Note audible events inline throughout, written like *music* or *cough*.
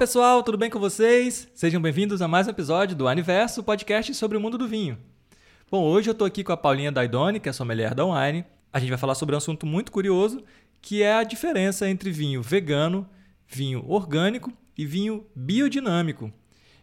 pessoal, tudo bem com vocês? Sejam bem-vindos a mais um episódio do Aniverso, podcast sobre o mundo do vinho. Bom, hoje eu estou aqui com a Paulinha Daidoni, que é sommelier da Wine. A gente vai falar sobre um assunto muito curioso, que é a diferença entre vinho vegano, vinho orgânico e vinho biodinâmico.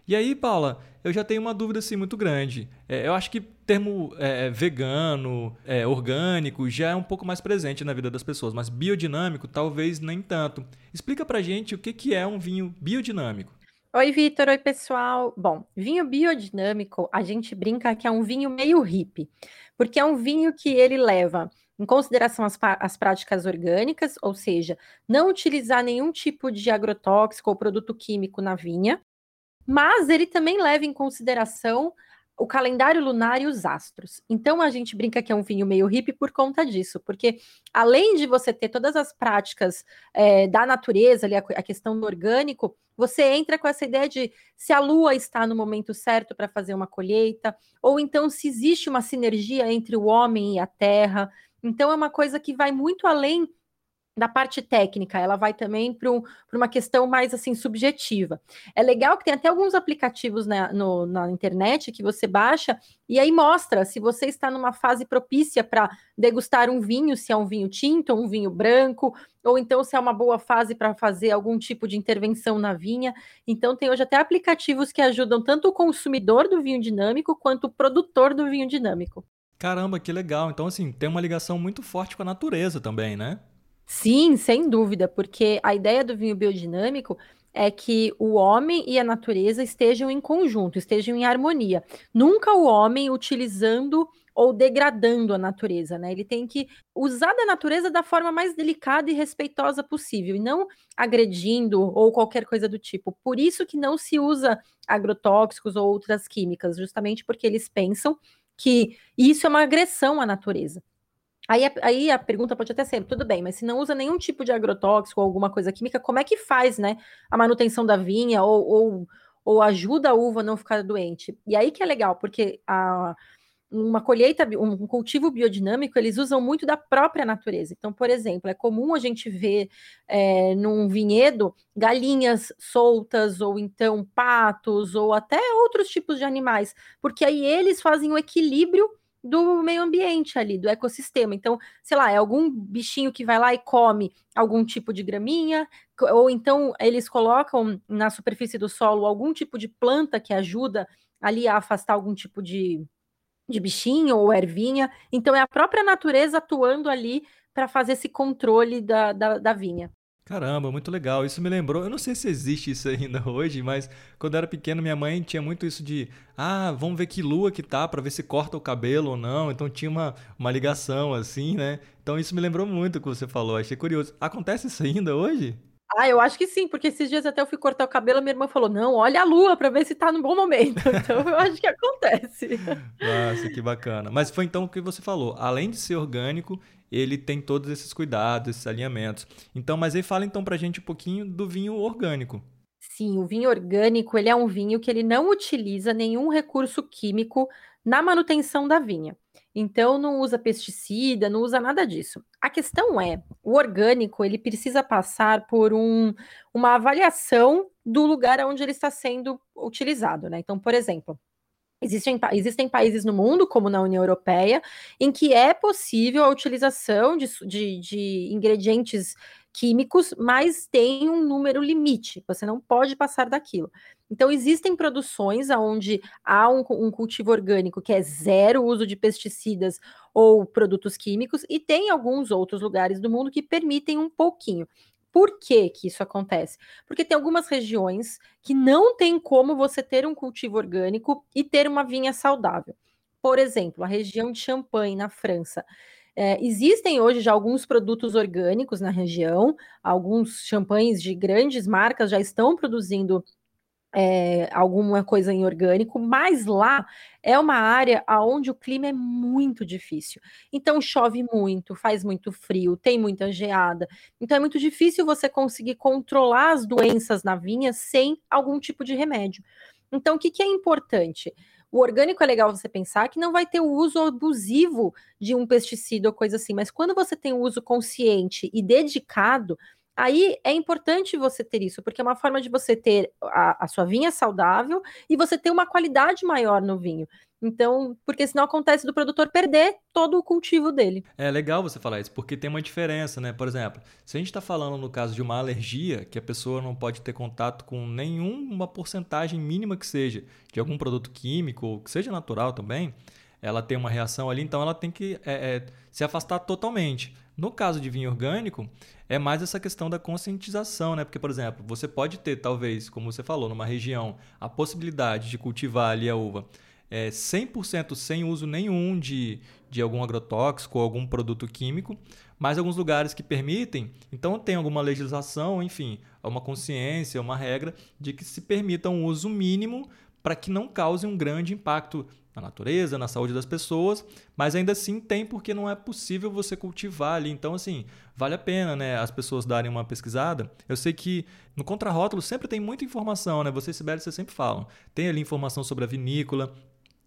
E aí, Paula, eu já tenho uma dúvida assim muito grande. É, eu acho que termo é, vegano, é, orgânico, já é um pouco mais presente na vida das pessoas, mas biodinâmico talvez nem tanto. Explica pra gente o que, que é um vinho biodinâmico. Oi, Vitor. Oi, pessoal. Bom, vinho biodinâmico, a gente brinca que é um vinho meio hippie, porque é um vinho que ele leva em consideração as, as, práticas orgânicas, ou seja, não utilizar nenhum tipo de agrotóxico ou produto químico na vinha, mas ele também leva em consideração o calendário lunar e os astros. Então a gente brinca que é um vinho meio hippie por conta disso, porque além de você ter todas as práticas é, da natureza, ali, a, a, questão do orgânico, você entra com essa ideia de se a lua está no momento certo para fazer uma colheita, ou então se existe uma sinergia entre o homem e a terra. Então é uma coisa que vai muito além da parte técnica, ela vai também para um, uma questão mais assim subjetiva. É legal que tem até alguns aplicativos na, no, na internet que você baixa e aí mostra se você está numa fase propícia para degustar um vinho, se é um vinho tinto, um vinho branco, ou então se é uma boa fase para fazer algum tipo de intervenção na vinha. Então tem hoje até aplicativos que ajudam tanto o consumidor do vinho dinâmico quanto o produtor do vinho dinâmico. Caramba, que legal. Então assim, tem uma ligação muito forte com a natureza também, né? Sim, sem dúvida, porque a ideia do vinho biodinâmico é que o homem e a natureza estejam em conjunto, estejam em harmonia. Nunca o homem utilizando ou degradando a natureza, né? Ele tem que usar da natureza da forma mais delicada e respeitosa possível, e não agredindo ou qualquer coisa do tipo. Por isso que não se usa agrotóxicos ou outras químicas, justamente porque eles pensam que isso é uma agressão à natureza. Aí, aí a pergunta pode até ser, tudo bem, mas se não usa nenhum tipo de agrotóxico ou alguma coisa química, como é que faz, né, a manutenção da vinha ou, ou, ou ajuda a uva a não ficar doente? E aí que é legal, porque a, uma colheita, um cultivo biodinâmico, eles usam muito da própria natureza. Então, por exemplo, é comum a gente ver é, num vinhedo galinhas soltas, ou então patos, ou até outros tipos de animais, porque aí eles fazem o equilíbrio do meio ambiente ali, do ecossistema. Então, sei lá, é algum bichinho que vai lá e come algum tipo de graminha, ou então eles colocam na superfície do solo algum tipo de planta que ajuda ali a afastar algum tipo de, de bichinho ou ervinha. Então, é a própria natureza atuando ali para fazer esse controle da, da, da vinha. Caramba, muito legal. Isso me lembrou. Eu não sei se existe isso *laughs* ainda hoje, mas quando eu era pequeno, minha mãe tinha muito isso de: ah, vamos ver que lua que tá para ver se corta o cabelo ou não. Então tinha uma, uma ligação assim, né? Então isso me lembrou muito o que você falou. Achei curioso. Acontece isso ainda hoje? Ah, eu acho que sim, porque esses dias até eu fui cortar o cabelo, minha irmã falou: não, olha a lua para ver se tá no bom momento. *laughs* Então eu acho que acontece. Nossa, que bacana. Mas foi então o que você falou: além de ser orgânico, ele tem todos esses cuidados, esses alinhamentos. Então, mas aí fala então pra gente um pouquinho do vinho orgânico. Sim, o vinho orgânico, ele é um vinho que ele não utiliza nenhum recurso químico na manutenção da vinha. Então não usa pesticida, não usa nada disso. A questão é, o orgânico, ele precisa passar por um, uma avaliação do lugar onde ele está sendo utilizado, né? Então, por exemplo, Existem, existem países no mundo, como na União Europeia, em que é possível a utilização de, de, de ingredientes químicos, mas tem um número limite, você não pode passar daquilo. Então, existem produções onde há um, um, cultivo orgânico que é zero uso de pesticidas ou produtos químicos, e tem alguns outros lugares do mundo que permitem um pouquinho. Por que, que isso acontece? Porque tem algumas regiões que não tem como você ter um cultivo orgânico e ter uma vinha saudável. Por exemplo, a região de Champagne, na França. É, existem hoje já alguns produtos orgânicos na região, alguns champanhes de grandes marcas já estão produzindo é, alguma coisa em orgânico, mas lá é uma área onde o clima é muito difícil. Então chove muito, faz muito frio, tem muita geada. Então é muito difícil você conseguir controlar as doenças na vinha sem algum tipo de remédio. Então o que, que é importante? O orgânico é legal você pensar que não vai ter o uso abusivo de um pesticida ou coisa assim, mas quando você tem o uso consciente e dedicado, Aí é importante você ter isso, porque é uma forma de você ter a, a sua vinha saudável e você ter uma qualidade maior no vinho. Então, porque senão acontece do produtor perder todo o cultivo dele. É legal você falar isso, porque tem uma diferença, né? Por exemplo, se a gente está falando no caso de uma alergia, que a pessoa não pode ter contato com nenhuma porcentagem mínima que seja de algum produto químico, ou que seja natural também, ela tem uma reação ali, então ela tem que é, é, se afastar totalmente. No caso de vinho orgânico, é mais essa questão da conscientização, né? Porque, por exemplo, você pode ter, talvez, como você falou, numa região, a possibilidade de cultivar ali a uva é, 100% sem uso nenhum de, de algum agrotóxico ou algum produto químico, mas alguns lugares que permitem, então tem alguma legislação, enfim, uma consciência, uma regra de que se permita um uso mínimo para que não cause um grande impacto na natureza, na saúde das pessoas, mas ainda assim tem porque não é possível você cultivar ali. Então, assim, vale a pena, né, as pessoas darem uma pesquisada. Eu sei que no contrarótulo sempre tem muita informação, né? Vocês, Sibeli, vocês sempre falam. Tem ali informação sobre a vinícola,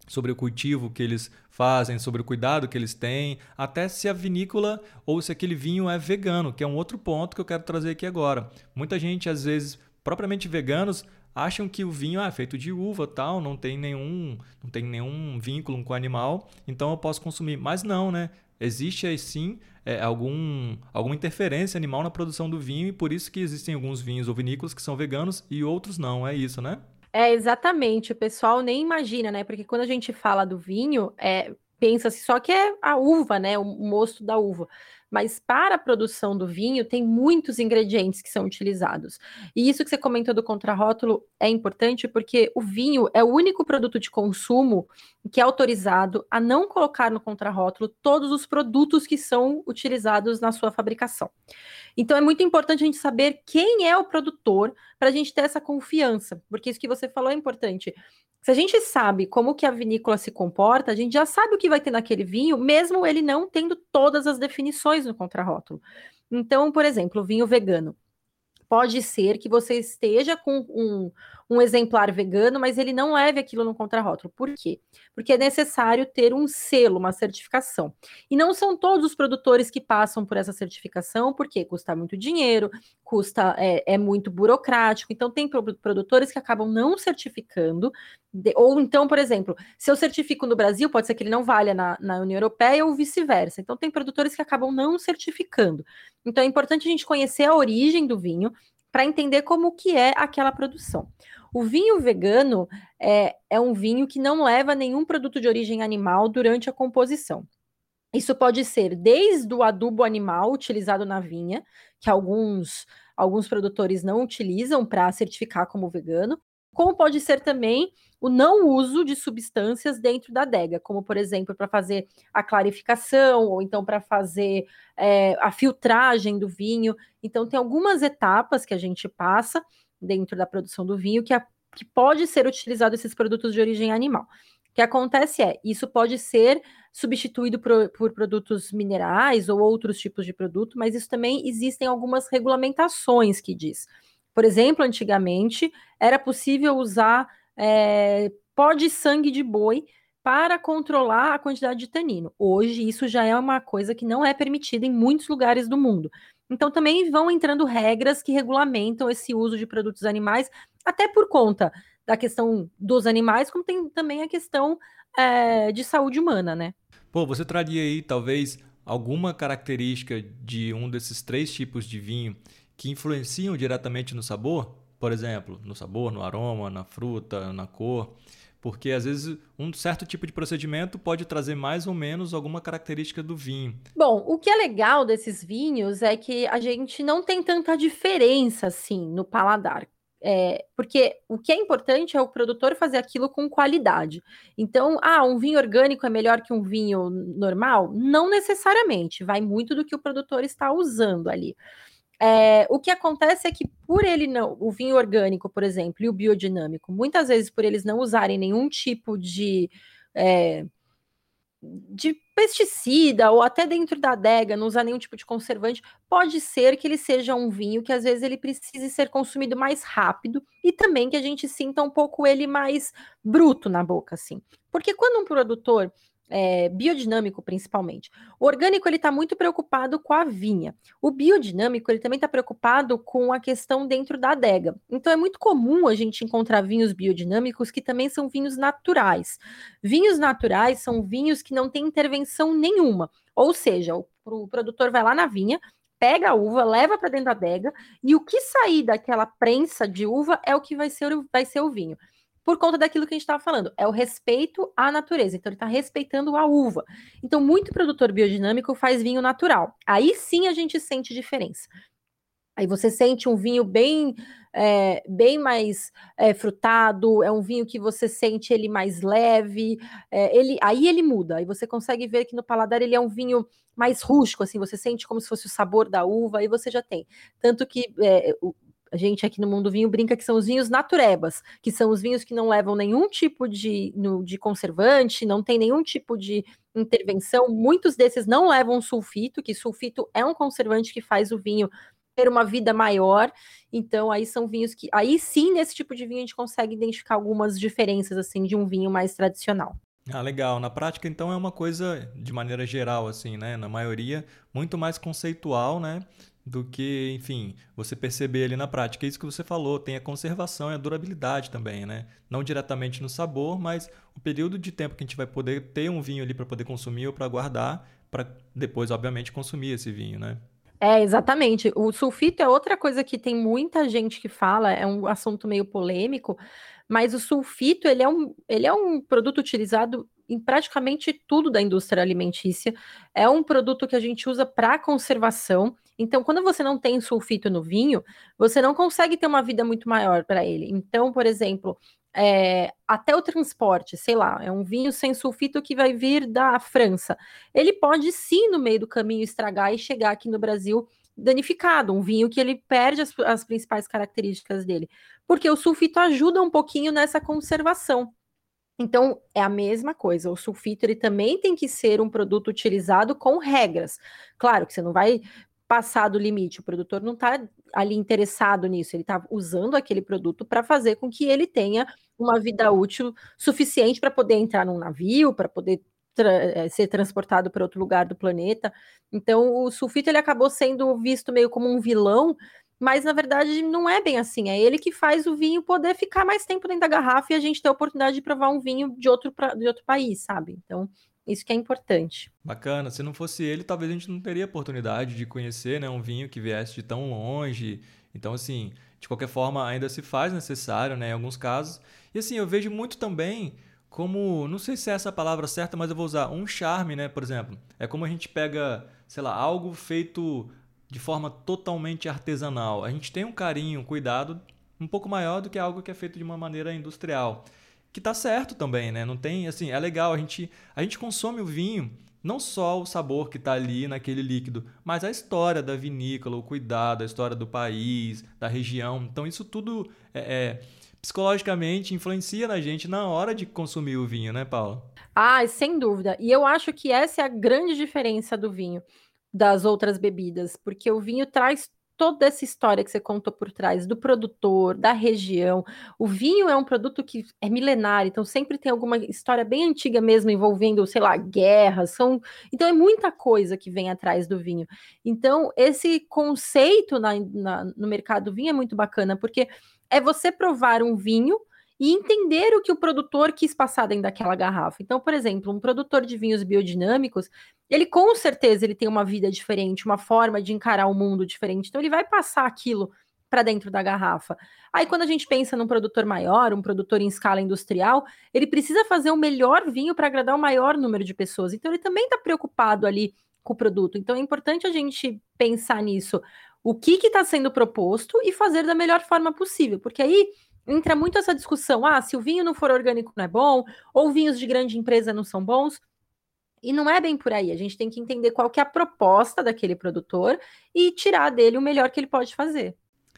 sobre o cultivo que eles fazem, sobre o cuidado que eles têm, até se a vinícola ou se aquele vinho é vegano, que é um outro ponto que eu quero trazer aqui agora. Muita gente, às vezes, propriamente veganos, acham que o vinho ah, é feito de uva tal, não tem nenhum, não tem nenhum vínculo com o animal, então eu posso consumir. Mas não, né? Existe aí sim é, algum, alguma interferência animal na produção do vinho e por isso que existem alguns vinhos ou vinícolas que são veganos e outros não, é isso, né? É, exatamente. O pessoal nem imagina, né? Porque quando a gente fala do vinho, é, pensa-se só que é a uva, né? O mosto da uva mas para a produção do vinho tem muitos ingredientes que são utilizados. E isso que você comentou do contrarótulo é importante porque o vinho é o único produto de consumo que é autorizado a não colocar no contrarótulo todos os produtos que são utilizados na sua fabricação. Então é muito importante a gente saber quem é o produtor para a gente ter essa confiança, porque isso que você falou é importante. Se a gente sabe como que a vinícola se comporta, a gente já sabe o que vai ter naquele vinho, mesmo ele não tendo todas as definições no contrarótulo. Então, por exemplo, o vinho vegano. Pode ser que você esteja com um, um exemplar vegano, mas ele não leve aquilo no contrarótulo. Por quê? Porque é necessário ter um selo, uma certificação. E não são todos os produtores que passam por essa certificação, porque custa muito dinheiro, custa é, é muito burocrático. Então, tem produtores que acabam não certificando, de, ou então, por exemplo, se eu certifico no Brasil, pode ser que ele não valha na, na União Europeia ou vice-versa. Então, tem produtores que acabam não certificando. Então, é importante a gente conhecer a origem do vinho para entender como que é aquela produção. O vinho vegano é, é um vinho que não leva nenhum produto de origem animal durante a composição. Isso pode ser desde o adubo animal utilizado na vinha, que alguns, alguns produtores não utilizam para certificar como vegano, como pode ser também o não uso de substâncias dentro da adega, como por exemplo para fazer a clarificação ou então para fazer é, a filtragem do vinho. Então tem algumas etapas que a gente passa dentro da produção do vinho que, a, que pode ser utilizado esses produtos de origem animal. O que acontece é, isso pode ser substituído por, por, produtos minerais ou outros tipos de produto, mas isso também existem algumas regulamentações que diz. Por exemplo, antigamente era possível usar é, pó de sangue de boi para controlar a quantidade de tanino. Hoje, isso já é uma coisa que não é permitida em muitos lugares do mundo. Então, também vão entrando regras que regulamentam esse uso de produtos animais, até por conta da questão dos animais, como tem também a questão é, de saúde humana, né? Pô, você traria aí, talvez, alguma característica de um desses três tipos de vinho que influenciam diretamente no sabor? Por exemplo, no sabor, no aroma, na fruta, na cor porque às vezes um certo tipo de procedimento pode trazer mais ou menos alguma característica do vinho. Bom, o que é legal desses vinhos é que a gente não tem tanta diferença assim no paladar. É, porque o que é importante é o produtor fazer aquilo com qualidade. Então, ah, um vinho orgânico é melhor que um vinho normal? Não necessariamente, vai muito do que o produtor está usando ali. É, o que acontece é que por ele não, o vinho orgânico, por exemplo, e o biodinâmico, muitas vezes por eles não usarem nenhum tipo de é, de pesticida ou até dentro da adega não usar nenhum tipo de conservante, pode ser que ele seja um vinho que às vezes ele precise ser consumido mais rápido e também que a gente sinta um pouco ele mais bruto na boca, assim. Porque quando um produtor é, biodinâmico principalmente. O orgânico ele está muito preocupado com a vinha. O biodinâmico ele também está preocupado com a questão dentro da adega. Então é muito comum a gente encontrar vinhos biodinâmicos que também são vinhos naturais. Vinhos naturais são vinhos que não têm intervenção nenhuma. Ou seja, o, o produtor vai lá na vinha, pega a uva, leva para dentro da adega e o que sair daquela prensa de uva é o que vai ser, vai ser o vinho por conta daquilo que a gente estava falando, é o respeito à natureza. Então, ele está respeitando a uva. Então, muito produtor biodinâmico faz vinho natural. Aí sim a gente sente diferença. Aí você sente um vinho bem, é, bem mais é, frutado, é um vinho que você sente ele mais leve, é, ele, aí ele muda, aí você consegue ver que no paladar ele é um vinho mais rústico, assim, você sente como se fosse o sabor da uva, aí você já tem. Tanto que é, a gente aqui no Mundo Vinho brinca que são os vinhos naturebas, que são os vinhos que não levam nenhum tipo de, no, de conservante, não tem nenhum tipo de intervenção. Muitos desses não levam sulfito, que sulfito é um conservante que faz o vinho ter uma vida maior. Então, aí são vinhos que. Aí sim, nesse tipo de vinho, a gente consegue identificar algumas diferenças assim de um vinho mais tradicional. Ah, legal. Na prática, então, é uma coisa, de maneira geral, assim, né? Na maioria, muito mais conceitual, né? Do que, enfim, você perceber ali na prática. É isso que você falou, tem a conservação e a durabilidade também, né? Não diretamente no sabor, mas o período de tempo que a gente vai poder ter um vinho ali para poder consumir ou para guardar, para depois, obviamente, consumir esse vinho, né? É, exatamente. O sulfito é outra coisa que tem muita gente que fala, é um assunto meio polêmico, mas o sulfito, ele é um, ele é um produto utilizado em praticamente tudo da indústria alimentícia. É um produto que a gente usa para conservação. Então, quando você não tem sulfito no vinho, você não consegue ter uma vida muito maior para ele. Então, por exemplo, é, até o transporte, sei lá, é um vinho sem sulfito que vai vir da França. Ele pode sim, no meio do caminho, estragar e chegar aqui no Brasil danificado, um vinho que ele perde as, as principais características dele, porque o sulfito ajuda um pouquinho nessa conservação. Então, é a mesma coisa. O sulfito ele também tem que ser um produto utilizado com regras. Claro que você não vai passar do limite, o produtor não está ali interessado nisso, ele está usando aquele produto para fazer com que ele tenha uma vida útil suficiente para poder entrar num navio, para poder tra eh, ser transportado para outro lugar do planeta. Então, o sulfito ele acabou sendo visto meio como um vilão mas na verdade não é bem assim. É ele que faz o vinho poder ficar mais tempo dentro da garrafa e a gente ter a oportunidade de provar um vinho de outro, pra, de outro país, sabe? Então, isso que é importante. Bacana. Se não fosse ele, talvez a gente não teria oportunidade de conhecer né, um vinho que viesse de tão longe. Então, assim, de qualquer forma, ainda se faz necessário, né, em alguns casos. E assim, eu vejo muito também como, não sei se é essa palavra certa, mas eu vou usar um charme, né, por exemplo. É como a gente pega, sei lá, algo feito de forma totalmente artesanal. A gente tem um carinho, um cuidado um pouco maior do que algo que é feito de uma maneira industrial. Que tá certo também, né? Não tem, assim, é legal, a gente, a gente consome o vinho, não só o sabor que está ali naquele líquido, mas a história da vinícola, o cuidado, a história do país, da região. Então isso tudo é, é psicologicamente influencia na gente na hora de consumir o vinho, né, Paula? Ah, sem dúvida. E eu acho que essa é a grande diferença do vinho das outras bebidas, porque o vinho traz toda essa história que você contou por trás do produtor, da região. O vinho é um produto que é milenário, então sempre tem alguma história bem antiga mesmo envolvendo, sei lá, guerras, são, então é muita coisa que vem atrás do vinho. Então esse conceito na, na, no mercado do vinho é muito bacana, porque é você provar um vinho e entender o que o produtor quis passar dentro daquela garrafa. Então, por exemplo, um produtor de vinhos biodinâmicos, ele com certeza ele tem uma vida diferente, uma forma de encarar o mundo diferente. Então, ele vai passar aquilo para dentro da garrafa. Aí, quando a gente pensa num produtor maior, um produtor em escala industrial, ele precisa fazer o melhor vinho para agradar o maior número de pessoas. Então, ele também está preocupado ali com o produto. Então, é importante a gente pensar nisso. O que está sendo proposto e fazer da melhor forma possível, porque aí entra muito essa discussão: ah, se o vinho não for orgânico não é bom, ou vinhos de grande empresa não são bons. E não é bem por aí. A gente tem que entender qual que é a proposta daquele produtor e tirar dele o melhor que ele pode fazer.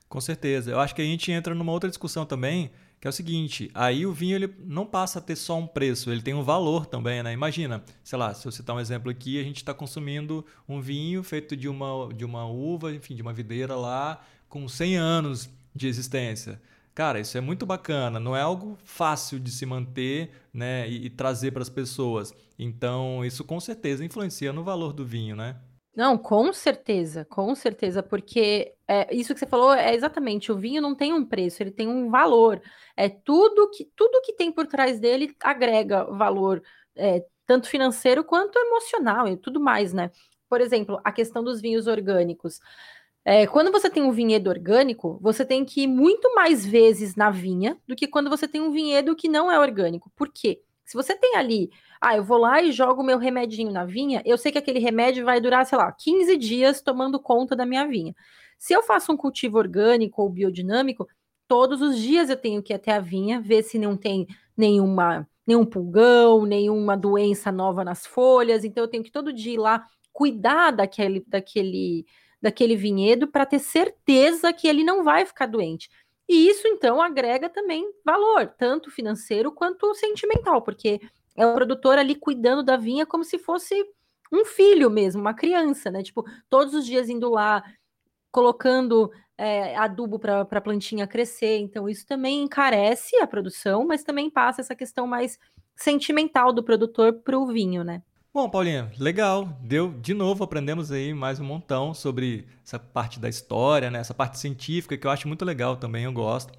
Com certeza. Eu acho que a gente entra numa outra discussão também, que é o seguinte: aí o vinho ele não passa a ter só um preço, ele tem um valor também, né? Imagina, sei lá, se eu citar um exemplo aqui, a gente está consumindo um vinho feito de uma, de uma uva, enfim, de uma videira lá, com 100 anos de existência. Cara, isso é muito bacana, não é algo fácil de se manter né, e, e trazer para as pessoas. Então, isso com certeza influencia no valor do vinho, né? Não, com certeza, com certeza, porque é, isso que você falou é exatamente, o vinho não tem um preço, ele tem um valor. É tudo que tudo que tem por trás dele agrega valor, é, tanto financeiro quanto emocional e tudo mais, né? Por exemplo, a questão dos vinhos orgânicos. É, quando você tem um vinhedo orgânico, você tem que ir muito mais vezes na vinha do que quando você tem um vinhedo que não é orgânico. Por quê? Se você tem ali, ah, eu vou lá e jogo meu remedinho na vinha, eu sei que aquele remédio vai durar, sei lá, 15 dias tomando conta da minha vinha. Se eu faço um cultivo orgânico ou biodinâmico, todos os dias eu tenho que ir até a vinha, ver se não tem nenhuma, nenhum pulgão, nenhuma doença nova nas folhas. Então eu tenho que todo dia ir lá cuidar daquele, daquele daquele vinhedo para ter certeza que ele não vai ficar doente. E isso então agrega também valor, tanto financeiro quanto sentimental, porque é o produtor ali cuidando da vinha como se fosse um filho mesmo, uma criança, né? Tipo, todos os dias indo lá, colocando é, adubo para a plantinha crescer. Então, isso também encarece a produção, mas também passa essa questão mais sentimental do produtor para o vinho, né? Bom, Paulinha, legal. Deu de novo, aprendemos aí mais um montão sobre essa parte da história, né? Essa parte científica que eu acho muito legal também, eu gosto.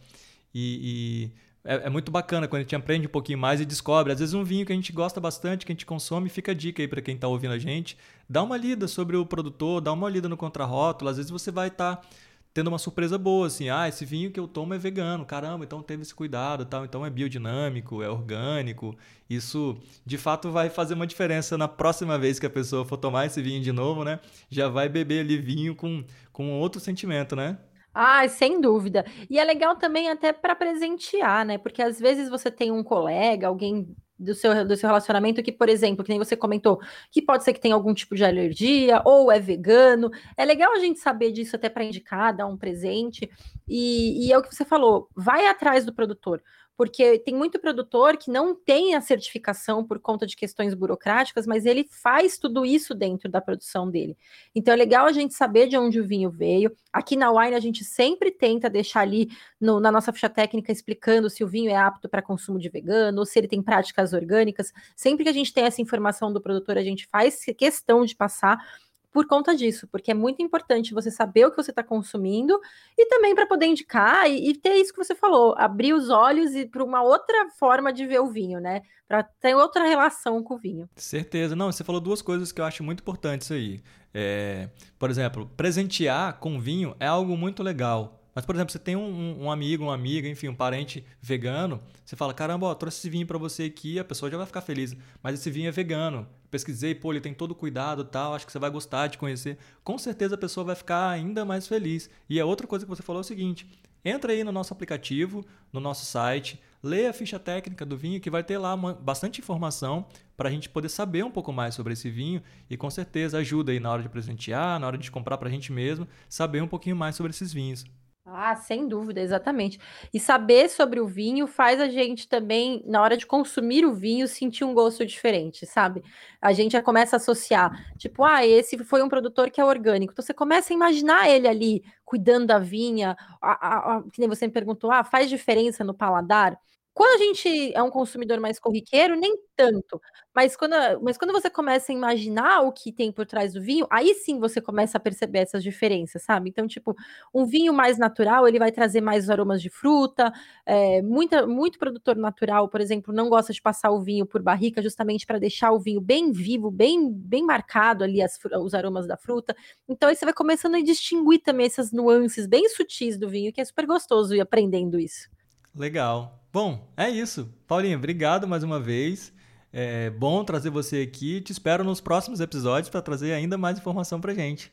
E, e é, é, muito bacana quando a gente aprende um pouquinho mais e descobre. Às vezes um vinho que a gente gosta bastante, que a gente consome, fica a dica aí para quem está ouvindo a gente. Dá uma lida sobre o produtor, dá uma lida no contrarótulo. Às vezes você vai estar tá tendo uma surpresa boa, assim, ah, esse vinho que eu tomo é vegano, caramba, então teve esse cuidado, tal, então é biodinâmico, é orgânico. Isso, de fato, vai fazer uma diferença na próxima vez que a pessoa for tomar esse vinho de novo, né? Já vai beber ali vinho com, com outro sentimento, né? Ah, sem dúvida. E é legal também até para presentear, né? Porque às vezes você tem um colega, alguém do seu, do seu relacionamento que, por exemplo, que nem você comentou, que pode ser que tenha algum tipo de alergia ou é vegano. É legal a gente saber disso até para indicar, dar um presente. E, e é o que você falou, vai atrás do produtor porque tem muito produtor que não tem a certificação por conta de questões burocráticas, mas ele faz tudo isso dentro da produção dele. Então é legal a gente saber de onde o vinho veio. Aqui na Wine a gente sempre tenta deixar ali no, na nossa ficha técnica explicando se o vinho é apto para consumo de vegano, ou se ele tem práticas orgânicas. Sempre que a gente tem essa informação do produtor, a gente faz questão de passar por conta disso, porque é muito importante você saber o que você está consumindo e também para poder indicar e, e, ter isso que você falou, abrir os olhos e para uma outra forma de ver o vinho, né? Para ter outra relação com o vinho. Certeza. Não, você falou duas coisas que eu acho muito importantes aí. É, por exemplo, presentear com vinho é algo muito legal. Mas, por exemplo, você tem um, um, amigo, uma amiga, enfim, um parente vegano, você fala, caramba, ó, trouxe esse vinho para você aqui, a pessoa já vai ficar feliz. Mas esse vinho é vegano. Pesquisei, pô, ele tem todo cuidado tal, acho que você vai gostar de conhecer. Com certeza a pessoa vai ficar ainda mais feliz. E a outra coisa que você falou é o seguinte, entra aí no nosso aplicativo, no nosso site, lê a ficha técnica do vinho, que vai ter lá bastante informação para a gente poder saber um pouco mais sobre esse vinho e com certeza ajuda aí na hora de presentear, na hora de comprar para a gente mesmo, saber um pouquinho mais sobre esses vinhos. Ah, sem dúvida, exatamente. E saber sobre o vinho faz a gente também, na hora de consumir o vinho, sentir um gosto diferente, sabe? A gente já começa a associar, tipo, ah, esse foi um produtor que é orgânico. Então você começa a imaginar ele ali cuidando da vinha, a, a, a, que nem você me perguntou, ah, faz diferença no paladar? Quando a gente é um consumidor mais corriqueiro, nem tanto. Mas quando, mas quando você começa a imaginar o que tem por trás do vinho, aí sim você começa a perceber essas diferenças, sabe? Então, tipo, um vinho mais natural, ele vai trazer mais aromas de fruta. É, muita, muito produtor natural, por exemplo, não gosta de passar o vinho por barrica, justamente para deixar o vinho bem vivo, bem, bem marcado ali as, os aromas da fruta. Então, aí você vai começando a distinguir também essas nuances bem sutis do vinho, que é super gostoso ir aprendendo isso. Legal. Bom, é isso. Paulinha, obrigado mais uma vez. É bom trazer você aqui. Te espero nos próximos episódios para trazer ainda mais informação para gente.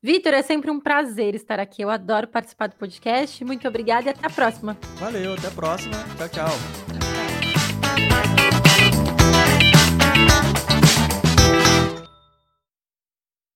Vitor, é sempre um prazer estar aqui. Eu adoro participar do podcast. Muito obrigada e até a próxima. Valeu, até a próxima. Tchau, tchau.